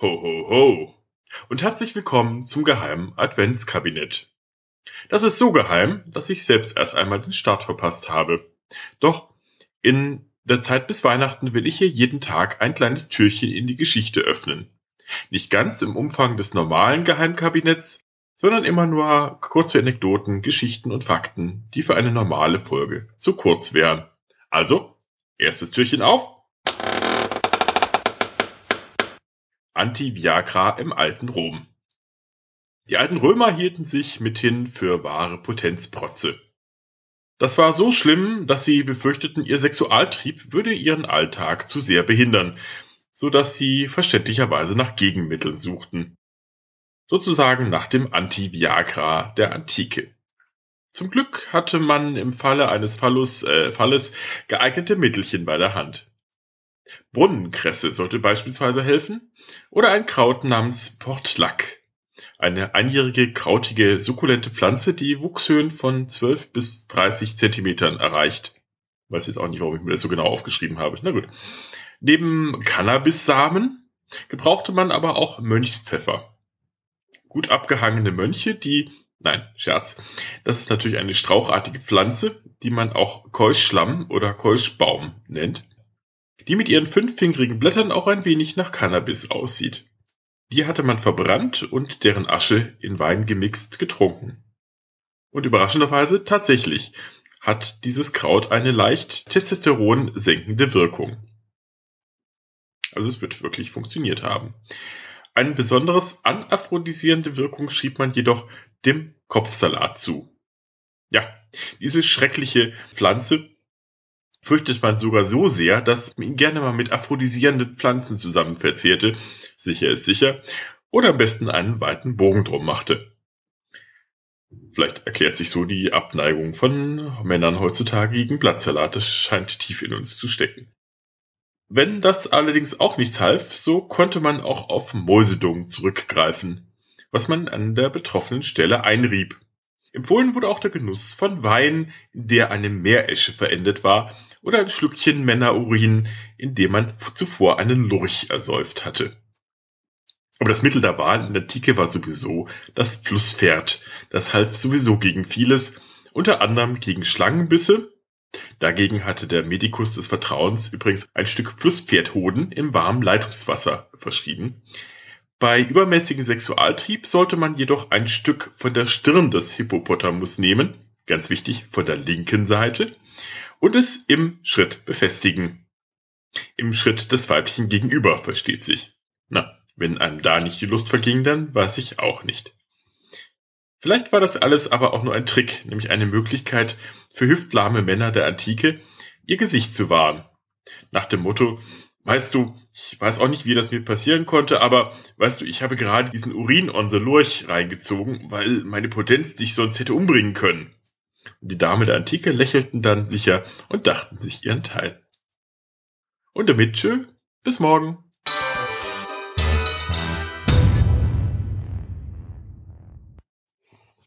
ho und herzlich willkommen zum geheimen Adventskabinett. Das ist so geheim, dass ich selbst erst einmal den Start verpasst habe. Doch in der Zeit bis Weihnachten will ich hier jeden Tag ein kleines Türchen in die Geschichte öffnen. Nicht ganz im Umfang des normalen Geheimkabinetts, sondern immer nur kurze Anekdoten, Geschichten und Fakten, die für eine normale Folge zu kurz wären. Also, erstes Türchen auf Anti-Viagra im alten Rom. Die alten Römer hielten sich mithin für wahre Potenzprotze. Das war so schlimm, dass sie befürchteten, ihr Sexualtrieb würde ihren Alltag zu sehr behindern, so dass sie verständlicherweise nach Gegenmitteln suchten. Sozusagen nach dem Anti-Viagra der Antike. Zum Glück hatte man im Falle eines Phallus, äh, Falles geeignete Mittelchen bei der Hand. Brunnenkresse sollte beispielsweise helfen oder ein Kraut namens Portlack. Eine einjährige, krautige, sukkulente Pflanze, die Wuchshöhen von 12 bis 30 Zentimetern erreicht. Weiß jetzt auch nicht, warum ich mir das so genau aufgeschrieben habe. Na gut. Neben Cannabissamen gebrauchte man aber auch Mönchspfeffer. Gut abgehangene Mönche, die Nein, Scherz. Das ist natürlich eine strauchartige Pflanze, die man auch Keuschschlamm oder Keuschbaum nennt die mit ihren fünffingerigen Blättern auch ein wenig nach Cannabis aussieht. Die hatte man verbrannt und deren Asche in Wein gemixt getrunken. Und überraschenderweise tatsächlich hat dieses Kraut eine leicht Testosteron senkende Wirkung. Also es wird wirklich funktioniert haben. Ein besonderes anaphrodisierende Wirkung schrieb man jedoch dem Kopfsalat zu. Ja, diese schreckliche Pflanze fürchtet man sogar so sehr, dass man ihn gerne mal mit aphrodisierenden Pflanzen zusammen verzehrte, sicher ist sicher, oder am besten einen weiten Bogen drum machte. Vielleicht erklärt sich so die Abneigung von Männern heutzutage gegen Blattsalat. Das scheint tief in uns zu stecken. Wenn das allerdings auch nichts half, so konnte man auch auf Mäusedung zurückgreifen, was man an der betroffenen Stelle einrieb. Empfohlen wurde auch der Genuss von Wein, der eine Meeresche verendet war, oder ein Schlückchen Männerurin, in dem man zuvor einen Lurch ersäuft hatte. Aber das Mittel der Wahl in der Antike war sowieso das Flusspferd. Das half sowieso gegen vieles, unter anderem gegen Schlangenbisse. Dagegen hatte der Medikus des Vertrauens übrigens ein Stück Flusspferdhoden im warmen Leitungswasser verschrieben. Bei übermäßigem Sexualtrieb sollte man jedoch ein Stück von der Stirn des Hippopotamus nehmen, ganz wichtig, von der linken Seite, und es im Schritt befestigen. Im Schritt des weiblichen Gegenüber, versteht sich. Na, wenn einem da nicht die Lust verging, dann weiß ich auch nicht. Vielleicht war das alles aber auch nur ein Trick, nämlich eine Möglichkeit für hüftlahme Männer der Antike, ihr Gesicht zu wahren. Nach dem Motto, weißt du, ich weiß auch nicht, wie das mir passieren konnte, aber weißt du, ich habe gerade diesen Urin on the Lurch reingezogen, weil meine Potenz dich sonst hätte umbringen können. Und die Dame der Antike lächelten dann sicher und dachten sich ihren Teil. Und damit tschö, bis morgen.